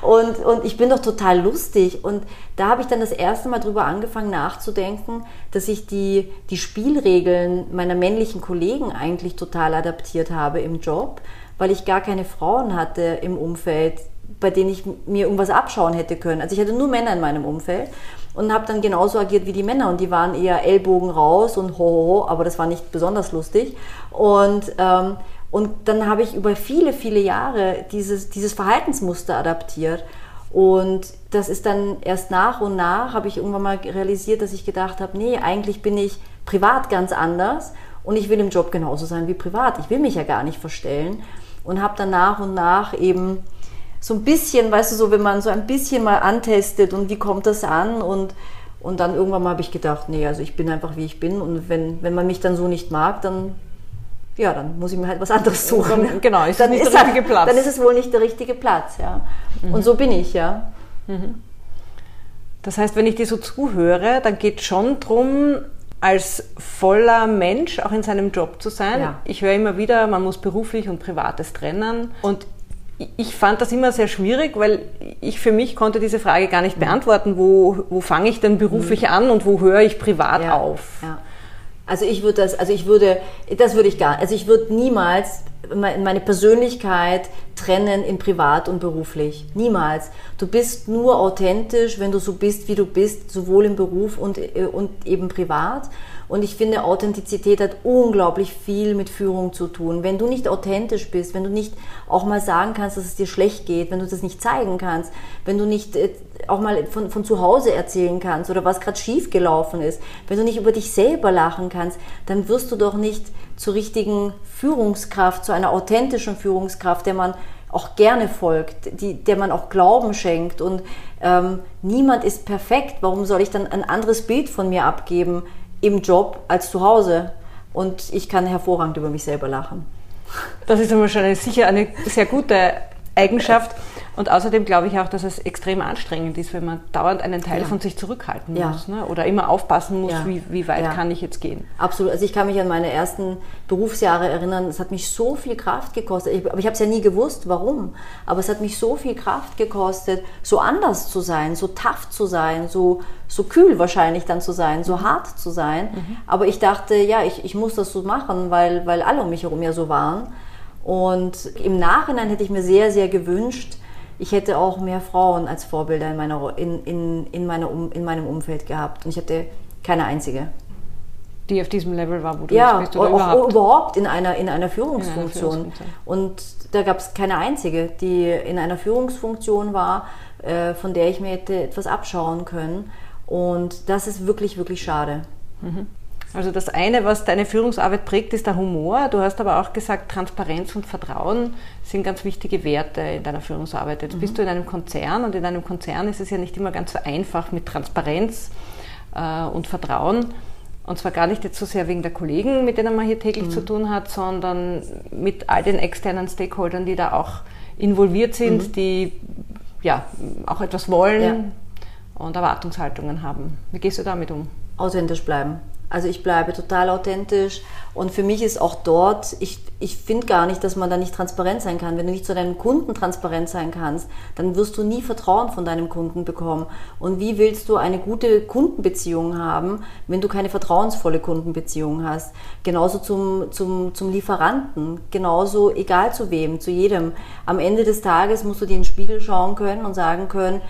und, und ich bin doch total lustig. Und da habe ich dann das erste Mal drüber angefangen nachzudenken, dass ich die, die Spielregeln meiner männlichen Kollegen eigentlich total adaptiert habe im Job, weil ich gar keine Frauen hatte im Umfeld, bei denen ich mir irgendwas abschauen hätte können. Also ich hatte nur Männer in meinem Umfeld und habe dann genauso agiert wie die Männer. Und die waren eher Ellbogen raus und ho, aber das war nicht besonders lustig. Und ähm, und dann habe ich über viele viele Jahre dieses dieses Verhaltensmuster adaptiert. Und das ist dann erst nach und nach habe ich irgendwann mal realisiert, dass ich gedacht habe, nee, eigentlich bin ich privat ganz anders und ich will im Job genauso sein wie privat. Ich will mich ja gar nicht verstellen. Und habe dann nach und nach eben so ein bisschen, weißt du, so wenn man so ein bisschen mal antestet und wie kommt das an und und dann irgendwann mal habe ich gedacht, nee, also ich bin einfach wie ich bin und wenn, wenn man mich dann so nicht mag, dann ja, dann muss ich mir halt was anderes suchen.
Genau, ist
dann
nicht
ist
der richtige halt, Platz.
Dann ist es wohl nicht der richtige Platz, ja. Mhm. Und so bin ich, ja. Mhm.
Das heißt, wenn ich dir so zuhöre, dann geht es schon darum, als voller Mensch auch in seinem Job zu sein. Ja. Ich höre immer wieder, man muss beruflich und privates trennen. Und ich fand das immer sehr schwierig, weil ich für mich konnte diese Frage gar nicht beantworten, wo, wo fange ich denn beruflich mhm. an und wo höre ich privat ja, auf?
Ja. Also ich würde das, also ich würde, das würde ich gar, also ich würde niemals meine Persönlichkeit trennen in privat und beruflich. Niemals. Du bist nur authentisch, wenn du so bist, wie du bist, sowohl im Beruf und, äh, und eben privat. Und ich finde, Authentizität hat unglaublich viel mit Führung zu tun. Wenn du nicht authentisch bist, wenn du nicht auch mal sagen kannst, dass es dir schlecht geht, wenn du das nicht zeigen kannst, wenn du nicht äh, auch mal von, von zu Hause erzählen kannst oder was gerade schief gelaufen ist, wenn du nicht über dich selber lachen kannst, dann wirst du doch nicht zur richtigen Führungskraft, zu einer authentischen Führungskraft, der man auch gerne folgt, die, der man auch Glauben schenkt. Und ähm, niemand ist perfekt. Warum soll ich dann ein anderes Bild von mir abgeben? Im Job als zu Hause. Und ich kann hervorragend über mich selber lachen.
Das ist aber sicher eine sehr gute Eigenschaft. Und außerdem glaube ich auch, dass es extrem anstrengend ist, wenn man dauernd einen Teil ja. von sich zurückhalten ja. muss. Ne? Oder immer aufpassen muss, ja. wie, wie weit kann ich jetzt gehen.
Absolut. Also ich kann mich an meine ersten Berufsjahre erinnern. Es hat mich so viel Kraft gekostet. Ich, aber ich habe es ja nie gewusst, warum. Aber es hat mich so viel Kraft gekostet, so anders zu sein, so tough zu sein, so, so kühl wahrscheinlich dann zu sein, so hart zu sein. Mhm. Aber ich dachte, ja, ich, ich muss das so machen, weil, weil alle um mich herum ja so waren. Und im Nachhinein hätte ich mir sehr, sehr gewünscht, ich hätte auch mehr Frauen als Vorbilder in, meiner, in, in, in, meiner um, in meinem Umfeld gehabt. Und ich hatte keine einzige.
Die auf diesem Level war, wo du
ja, bist oder überhaupt? überhaupt in einer, in einer Führungsfunktion. In einer Führungsfunktion. Und da gab es keine einzige, die in einer Führungsfunktion war, äh, von der ich mir hätte etwas abschauen können. Und das ist wirklich, wirklich schade.
Mhm. Also das eine, was deine Führungsarbeit prägt, ist der Humor. Du hast aber auch gesagt, Transparenz und Vertrauen sind ganz wichtige Werte in deiner Führungsarbeit. Jetzt mhm. bist du in einem Konzern und in einem Konzern ist es ja nicht immer ganz so einfach mit Transparenz äh, und Vertrauen. Und zwar gar nicht jetzt so sehr wegen der Kollegen, mit denen man hier täglich mhm. zu tun hat, sondern mit all den externen Stakeholdern, die da auch involviert sind, mhm. die ja auch etwas wollen ja. und Erwartungshaltungen haben. Wie gehst du damit um?
Authentisch bleiben. Also ich bleibe total authentisch und für mich ist auch dort, ich, ich finde gar nicht, dass man da nicht transparent sein kann. Wenn du nicht zu deinem Kunden transparent sein kannst, dann wirst du nie Vertrauen von deinem Kunden bekommen. Und wie willst du eine gute Kundenbeziehung haben, wenn du keine vertrauensvolle Kundenbeziehung hast? Genauso zum, zum, zum Lieferanten, genauso egal zu wem, zu jedem. Am Ende des Tages musst du dir in den Spiegel schauen können und sagen können,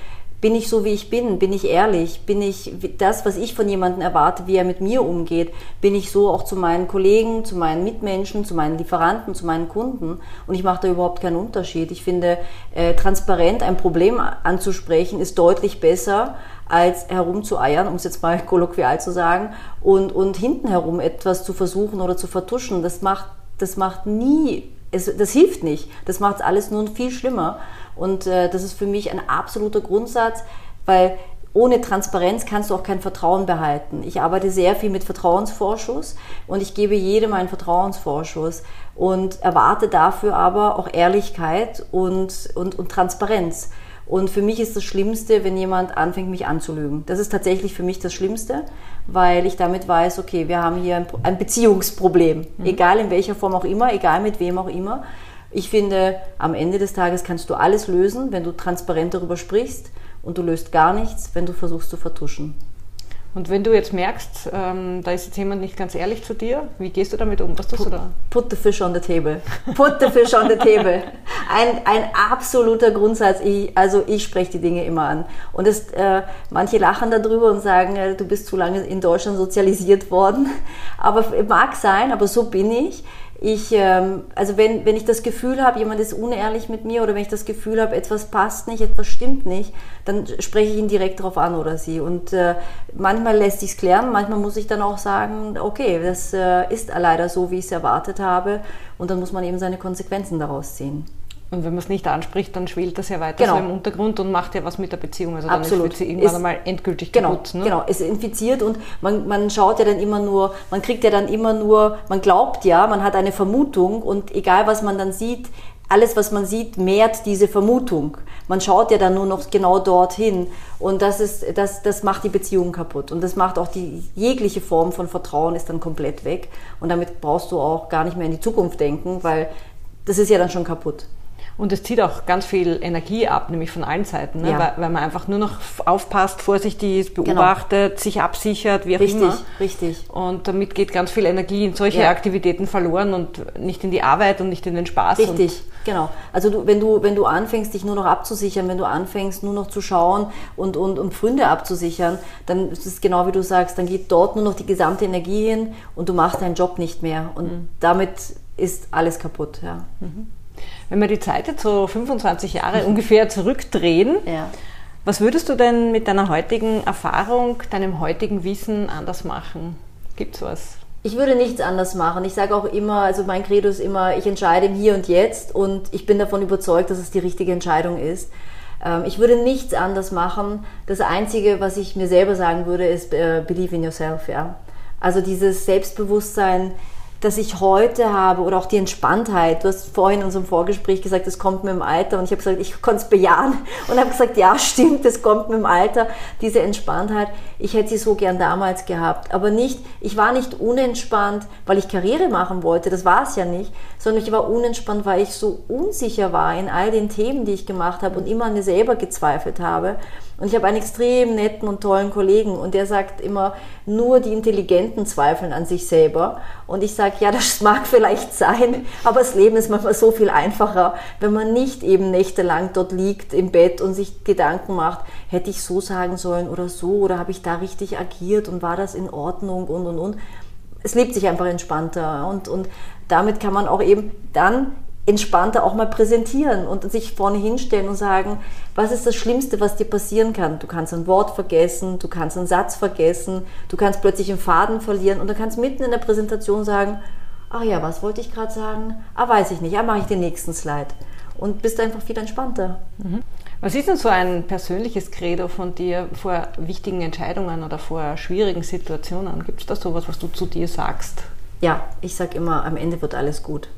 bin ich so, wie ich bin? Bin ich ehrlich? Bin ich das, was ich von jemandem erwarte, wie er mit mir umgeht? Bin ich so auch zu meinen Kollegen, zu meinen Mitmenschen, zu meinen Lieferanten, zu meinen Kunden? Und ich mache da überhaupt keinen Unterschied. Ich finde, äh, transparent ein Problem anzusprechen ist deutlich besser, als herumzueiern, um es jetzt mal kolloquial zu sagen, und, und hinten herum etwas zu versuchen oder zu vertuschen. Das macht, das macht nie, es, das hilft nicht. Das macht alles nur viel schlimmer. Und äh, das ist für mich ein absoluter Grundsatz, weil ohne Transparenz kannst du auch kein Vertrauen behalten. Ich arbeite sehr viel mit Vertrauensvorschuss und ich gebe jedem einen Vertrauensvorschuss und erwarte dafür aber auch Ehrlichkeit und, und, und Transparenz. Und für mich ist das Schlimmste, wenn jemand anfängt, mich anzulügen. Das ist tatsächlich für mich das Schlimmste, weil ich damit weiß, okay, wir haben hier ein, Beziehungsproblem. Mhm. Egal in welcher Form auch immer, egal mit wem auch immer. Ich finde, am Ende des Tages kannst du alles lösen, wenn du transparent darüber sprichst und du löst gar nichts, wenn du versuchst zu vertuschen.
Und wenn du jetzt merkst, ähm, da ist jetzt jemand nicht ganz ehrlich zu dir, wie gehst du damit um? Was tust
put,
du da?
Put the fish on the table. Put the fish on the table. Ein, ein absoluter Grundsatz. Ich, also ich spreche die Dinge immer an. Und es, äh, manche lachen darüber und sagen, äh, du bist zu lange in Deutschland sozialisiert worden. Aber mag sein, aber so bin ich ich, ähm, also wenn, wenn ich das Gefühl habe, jemand ist unehrlich mit mir oder wenn ich das Gefühl habe, etwas passt nicht, etwas stimmt nicht, dann spreche ich ihn direkt darauf an oder sie. Und äh, manchmal lässt sich klären, manchmal muss ich dann auch sagen, okay, das äh, ist leider so, wie ich es erwartet habe und dann muss man eben seine Konsequenzen daraus ziehen.
Und wenn man es nicht anspricht, dann schwelt das ja weiter genau. so im Untergrund und macht ja was mit der Beziehung. Also dann
Absolut.
ist sie irgendwann ist, einmal endgültig
genau,
kaputt.
Ne? Genau, es infiziert und man, man schaut ja dann immer nur, man kriegt ja dann immer nur, man glaubt ja, man hat eine Vermutung und egal was man dann sieht, alles, was man sieht, mehrt diese Vermutung. Man schaut ja dann nur noch genau dorthin. Und das, ist, das, das macht die Beziehung kaputt. Und das macht auch die jegliche Form von Vertrauen ist dann komplett weg. Und damit brauchst du auch gar nicht mehr in die Zukunft denken, weil das ist ja dann schon kaputt.
Und es zieht auch ganz viel Energie ab, nämlich von allen Seiten, ne? ja. weil, weil, man einfach nur noch aufpasst, vorsichtig ist, genau. beobachtet, genau. sich absichert, wie auch
richtig,
immer.
Richtig, richtig.
Und damit geht ganz viel Energie in solche ja. Aktivitäten verloren und nicht in die Arbeit und nicht in den Spaß.
Richtig, genau. Also du, wenn, du, wenn du anfängst, dich nur noch abzusichern, wenn du anfängst, nur noch zu schauen und, und, und Pfründe abzusichern, dann ist es genau wie du sagst, dann geht dort nur noch die gesamte Energie hin und du machst deinen Job nicht mehr. Und mhm. damit ist alles kaputt. Ja. Mhm.
Wenn wir die Zeit jetzt so 25 Jahre ungefähr zurückdrehen, ja. was würdest du denn mit deiner heutigen Erfahrung, deinem heutigen Wissen anders machen? Gibt es was?
Ich würde nichts anders machen. Ich sage auch immer, also mein Credo ist immer, ich entscheide im Hier und Jetzt und ich bin davon überzeugt, dass es die richtige Entscheidung ist. Ähm, ich würde nichts anders machen. Das Einzige, was ich mir selber sagen würde, ist äh, believe in yourself. Ja? Also dieses Selbstbewusstsein, das ich heute habe oder auch die Entspanntheit. Du hast vorhin in unserem Vorgespräch gesagt, es kommt mit dem Alter und ich habe gesagt, ich konnte es bejahen und habe gesagt, ja, stimmt, es kommt mit dem Alter, diese Entspanntheit. Ich hätte sie so gern damals gehabt, aber nicht, ich war nicht unentspannt, weil ich Karriere machen wollte, das war es ja nicht, sondern ich war unentspannt, weil ich so unsicher war in all den Themen, die ich gemacht habe und immer an mir selber gezweifelt habe. Und ich habe einen extrem netten und tollen Kollegen und der sagt immer, nur die Intelligenten zweifeln an sich selber. Und ich sage, ja, das mag vielleicht sein, aber das Leben ist manchmal so viel einfacher, wenn man nicht eben nächtelang dort liegt im Bett und sich Gedanken macht, hätte ich so sagen sollen oder so oder habe ich da richtig agiert und war das in Ordnung und und und. Es lebt sich einfach entspannter und, und damit kann man auch eben dann entspannter auch mal präsentieren und sich vorne hinstellen und sagen, was ist das Schlimmste, was dir passieren kann? Du kannst ein Wort vergessen, du kannst einen Satz vergessen, du kannst plötzlich einen Faden verlieren und du kannst mitten in der Präsentation sagen, ach ja, was wollte ich gerade sagen? Ah, weiß ich nicht, ah, mache ich den nächsten Slide. Und bist einfach viel entspannter.
Mhm. Was ist denn so ein persönliches Credo von dir vor wichtigen Entscheidungen oder vor schwierigen Situationen? Gibt es da sowas, was du zu dir sagst?
Ja, ich sage immer, am Ende wird alles gut.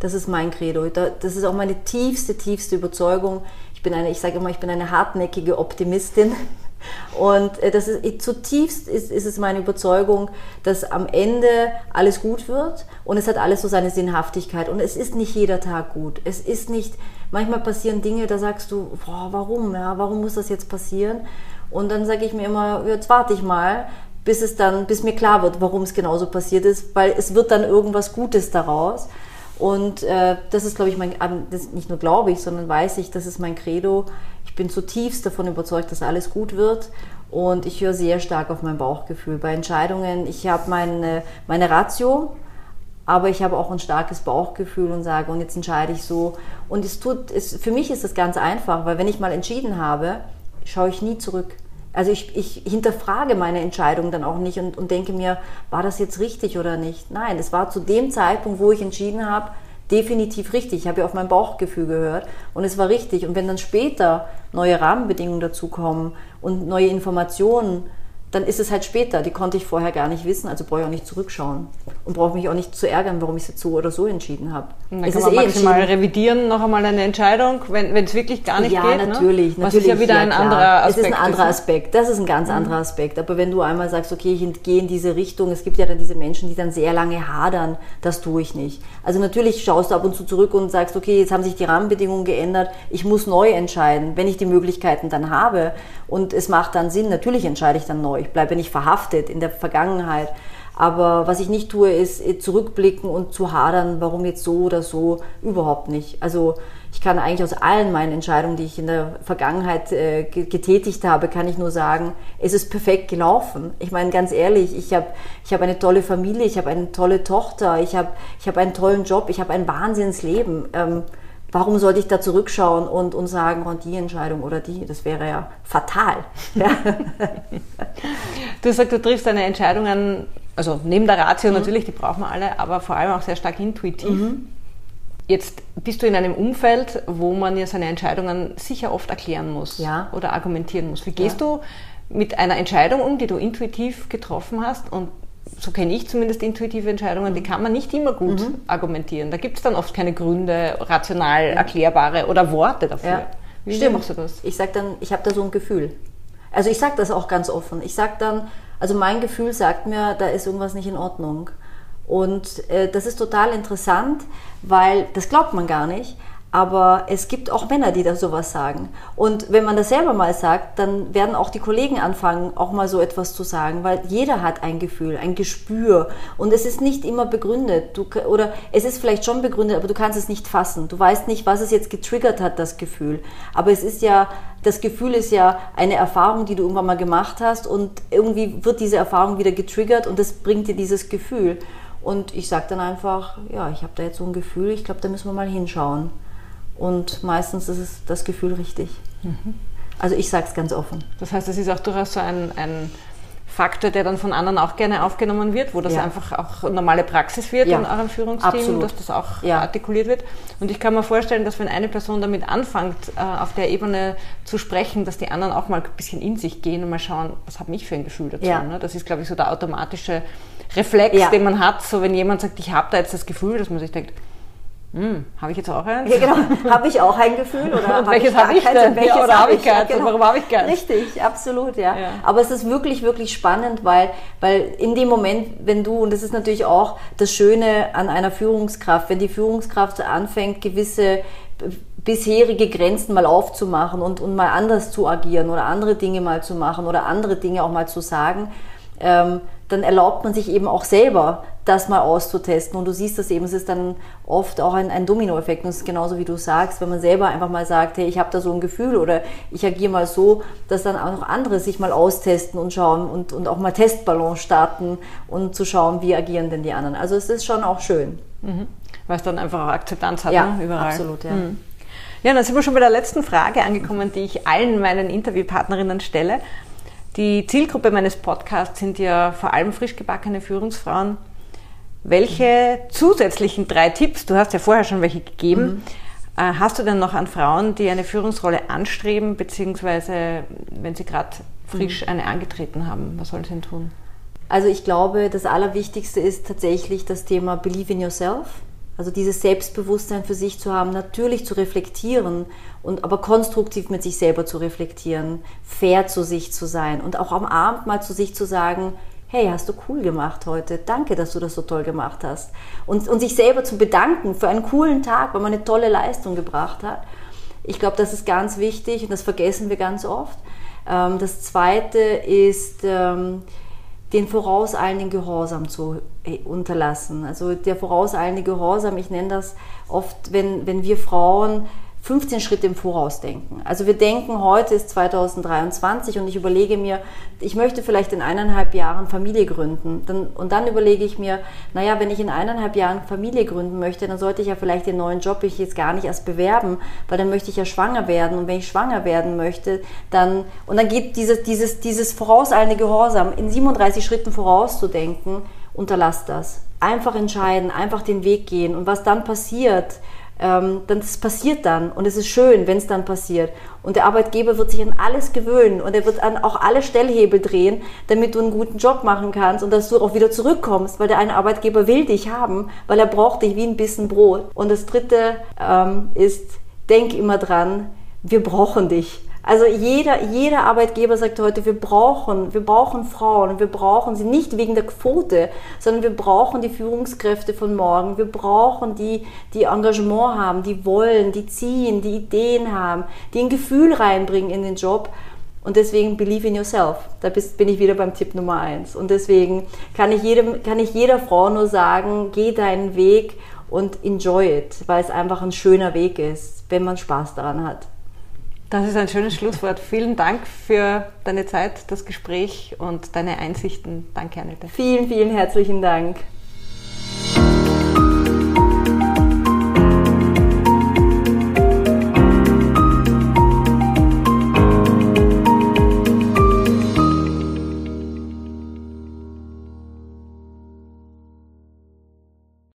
Das ist mein Credo. Das ist auch meine tiefste, tiefste Überzeugung. Ich bin eine, ich sage immer, ich bin eine hartnäckige Optimistin. Und äh, das ist zutiefst ist, ist es meine Überzeugung, dass am Ende alles gut wird und es hat alles so seine Sinnhaftigkeit und es ist nicht jeder Tag gut. Es ist nicht, manchmal passieren Dinge, da sagst du, boah, warum, ja, warum muss das jetzt passieren? Und dann sage ich mir immer, jetzt warte ich mal, bis es dann, bis mir klar wird, warum es genauso passiert ist, weil es wird dann irgendwas Gutes daraus. Und äh, das ist, glaube ich, mein, das nicht nur glaube ich, sondern weiß ich, das ist mein Credo. Ich bin zutiefst davon überzeugt, dass alles gut wird. Und ich höre sehr stark auf mein Bauchgefühl. Bei Entscheidungen, ich habe meine, meine Ratio, aber ich habe auch ein starkes Bauchgefühl und sage, und jetzt entscheide ich so. Und es tut, es, für mich ist das ganz einfach, weil wenn ich mal entschieden habe, schaue ich nie zurück. Also ich, ich hinterfrage meine Entscheidung dann auch nicht und, und denke mir, war das jetzt richtig oder nicht? Nein, es war zu dem Zeitpunkt, wo ich entschieden habe, definitiv richtig. Ich habe ja auf mein Bauchgefühl gehört und es war richtig. Und wenn dann später neue Rahmenbedingungen dazukommen und neue Informationen, dann ist es halt später. Die konnte ich vorher gar nicht wissen, also brauche ich auch nicht zurückschauen und brauche mich auch nicht zu ärgern, warum ich es jetzt so oder so entschieden habe.
Dann es kann man eh maximal revidieren, noch einmal eine Entscheidung, wenn es wirklich gar nicht
ja,
geht.
Ja, natürlich.
Ne? Was ist ja wieder ja, ein klar. anderer Aspekt.
Es ist ein anderer Aspekt. Das ist ein ganz mhm. anderer Aspekt. Aber wenn du einmal sagst, okay, ich gehe in diese Richtung, es gibt ja dann diese Menschen, die dann sehr lange hadern, das tue ich nicht. Also natürlich schaust du ab und zu zurück und sagst, okay, jetzt haben sich die Rahmenbedingungen geändert, ich muss neu entscheiden, wenn ich die Möglichkeiten dann habe und es macht dann Sinn, natürlich entscheide ich dann neu. Ich bleibe nicht verhaftet in der Vergangenheit. Aber was ich nicht tue, ist äh, zurückblicken und zu hadern, warum jetzt so oder so, überhaupt nicht. Also ich kann eigentlich aus allen meinen Entscheidungen, die ich in der Vergangenheit äh, getätigt habe, kann ich nur sagen, es ist perfekt gelaufen. Ich meine ganz ehrlich, ich habe ich hab eine tolle Familie, ich habe eine tolle Tochter, ich habe ich hab einen tollen Job, ich habe ein Wahnsinnsleben. Ähm, warum sollte ich da zurückschauen und, und sagen, und die Entscheidung oder die? Das wäre ja fatal. Ja.
du sagst, du triffst deine Entscheidungen, also neben der Ratio mhm. natürlich, die brauchen wir alle, aber vor allem auch sehr stark intuitiv. Mhm. Jetzt bist du in einem Umfeld, wo man ja seine Entscheidungen sicher oft erklären muss ja. oder argumentieren muss. Wie gehst ja. du mit einer Entscheidung um, die du intuitiv getroffen hast und so kenne ich zumindest intuitive Entscheidungen, die kann man nicht immer gut mhm. argumentieren. Da gibt es dann oft keine Gründe, rational erklärbare oder Worte dafür. Ja.
Wie Stimmt. machst du das? Ich sage dann, ich habe da so ein Gefühl. Also ich sage das auch ganz offen. Ich sage dann, also mein Gefühl sagt mir, da ist irgendwas nicht in Ordnung. Und äh, das ist total interessant, weil das glaubt man gar nicht. Aber es gibt auch Männer, die da sowas sagen. Und wenn man das selber mal sagt, dann werden auch die Kollegen anfangen, auch mal so etwas zu sagen, weil jeder hat ein Gefühl, ein Gespür. Und es ist nicht immer begründet. Du, oder es ist vielleicht schon begründet, aber du kannst es nicht fassen. Du weißt nicht, was es jetzt getriggert hat, das Gefühl. Aber es ist ja, das Gefühl ist ja eine Erfahrung, die du irgendwann mal gemacht hast und irgendwie wird diese Erfahrung wieder getriggert und das bringt dir dieses Gefühl. Und ich sage dann einfach, ja, ich habe da jetzt so ein Gefühl, ich glaube, da müssen wir mal hinschauen. Und meistens ist es das Gefühl richtig. Mhm. Also ich sage es ganz offen.
Das heißt, es ist auch durchaus so ein, ein Faktor, der dann von anderen auch gerne aufgenommen wird, wo das ja. einfach auch normale Praxis wird ja. in eurem Führungsteam, Absolut. dass das auch ja. artikuliert wird. Und ich kann mir vorstellen, dass wenn eine Person damit anfängt, äh, auf der Ebene zu sprechen, dass die anderen auch mal ein bisschen in sich gehen und mal schauen, was habe ich für ein Gefühl dazu. Ne? Das ist, glaube ich, so der automatische Reflex, den man hat, so wenn jemand sagt, ich habe da jetzt das Gefühl, dass man sich denkt, hm, habe ich jetzt auch eins?
Ja, genau. Habe ich auch ein Gefühl? Oder
hab welches habe ich, hab ich denn? Welches ja, oder habe ich keins? Genau. Warum habe ich keins?
Richtig, absolut, ja. ja. Aber es ist wirklich, wirklich spannend, weil, weil in dem Moment, wenn du, und das ist natürlich auch das Schöne an einer Führungskraft, wenn die Führungskraft anfängt, gewisse bisherige Grenzen mal aufzumachen und, und mal anders zu agieren oder andere Dinge mal zu machen oder andere Dinge auch mal zu sagen, ähm, dann erlaubt man sich eben auch selber, das mal auszutesten. Und du siehst das eben, es ist dann oft auch ein, ein Dominoeffekt. Und es ist genauso wie du sagst, wenn man selber einfach mal sagt, hey, ich habe da so ein Gefühl oder ich agiere mal so, dass dann auch noch andere sich mal austesten und schauen und, und auch mal Testballon starten und zu schauen, wie agieren denn die anderen. Also es ist schon auch schön.
Mhm. Weil es dann einfach auch Akzeptanz hat,
ja,
ne?
überall. Absolut, ja. Mhm.
Ja, dann sind wir schon bei der letzten Frage angekommen, die ich allen meinen Interviewpartnerinnen stelle. Die Zielgruppe meines Podcasts sind ja vor allem frisch gebackene Führungsfrauen. Welche zusätzlichen drei Tipps, du hast ja vorher schon welche gegeben, mhm. Äh, hast du denn noch an Frauen, die eine Führungsrolle anstreben, beziehungsweise wenn sie gerade frisch mhm. eine angetreten haben? Was sollen sie denn tun?
Also ich glaube, das Allerwichtigste ist tatsächlich das Thema Believe in Yourself. Also dieses Selbstbewusstsein für sich zu haben, natürlich zu reflektieren und aber konstruktiv mit sich selber zu reflektieren, fair zu sich zu sein und auch am Abend mal zu sich zu sagen, hey, hast du cool gemacht heute, danke, dass du das so toll gemacht hast. Und, und sich selber zu bedanken für einen coolen Tag, weil man eine tolle Leistung gebracht hat. Ich glaube, das ist ganz wichtig und das vergessen wir ganz oft. Ähm, das Zweite ist, ähm, den vorauseilenden Gehorsam zu äh, unterlassen. Also der vorauseilende Gehorsam, ich nenne das oft, wenn, wenn wir Frauen 15 Schritte im Voraus denken. Also wir denken, heute ist 2023 und ich überlege mir, ich möchte vielleicht in eineinhalb Jahren Familie gründen. Und dann überlege ich mir, naja, wenn ich in eineinhalb Jahren Familie gründen möchte, dann sollte ich ja vielleicht den neuen Job ich jetzt gar nicht erst bewerben, weil dann möchte ich ja schwanger werden. Und wenn ich schwanger werden möchte, dann, und dann geht dieses, dieses, dieses vorauseilende Gehorsam in 37 Schritten vorauszudenken, unterlasst das. Einfach entscheiden, einfach den Weg gehen. Und was dann passiert, ähm, dann das passiert dann und es ist schön, wenn es dann passiert. Und der Arbeitgeber wird sich an alles gewöhnen und er wird an auch alle Stellhebel drehen, damit du einen guten Job machen kannst und dass du auch wieder zurückkommst, weil der eine Arbeitgeber will dich haben, weil er braucht dich wie ein bisschen Brot. Und das Dritte ähm, ist, denk immer dran, wir brauchen dich. Also jeder, jeder Arbeitgeber sagt heute, wir brauchen, wir brauchen Frauen, wir brauchen sie nicht wegen der Quote, sondern wir brauchen die Führungskräfte von morgen, wir brauchen die, die Engagement haben, die wollen, die ziehen, die Ideen haben, die ein Gefühl reinbringen in den Job. Und deswegen believe in yourself. Da bist, bin ich wieder beim Tipp Nummer eins. Und deswegen kann ich, jedem, kann ich jeder Frau nur sagen, geh deinen Weg und enjoy it, weil es einfach ein schöner Weg ist, wenn man Spaß daran hat.
Das ist ein schönes Schlusswort. Vielen Dank für deine Zeit, das Gespräch und deine Einsichten. Danke, Annette.
Vielen, vielen herzlichen Dank.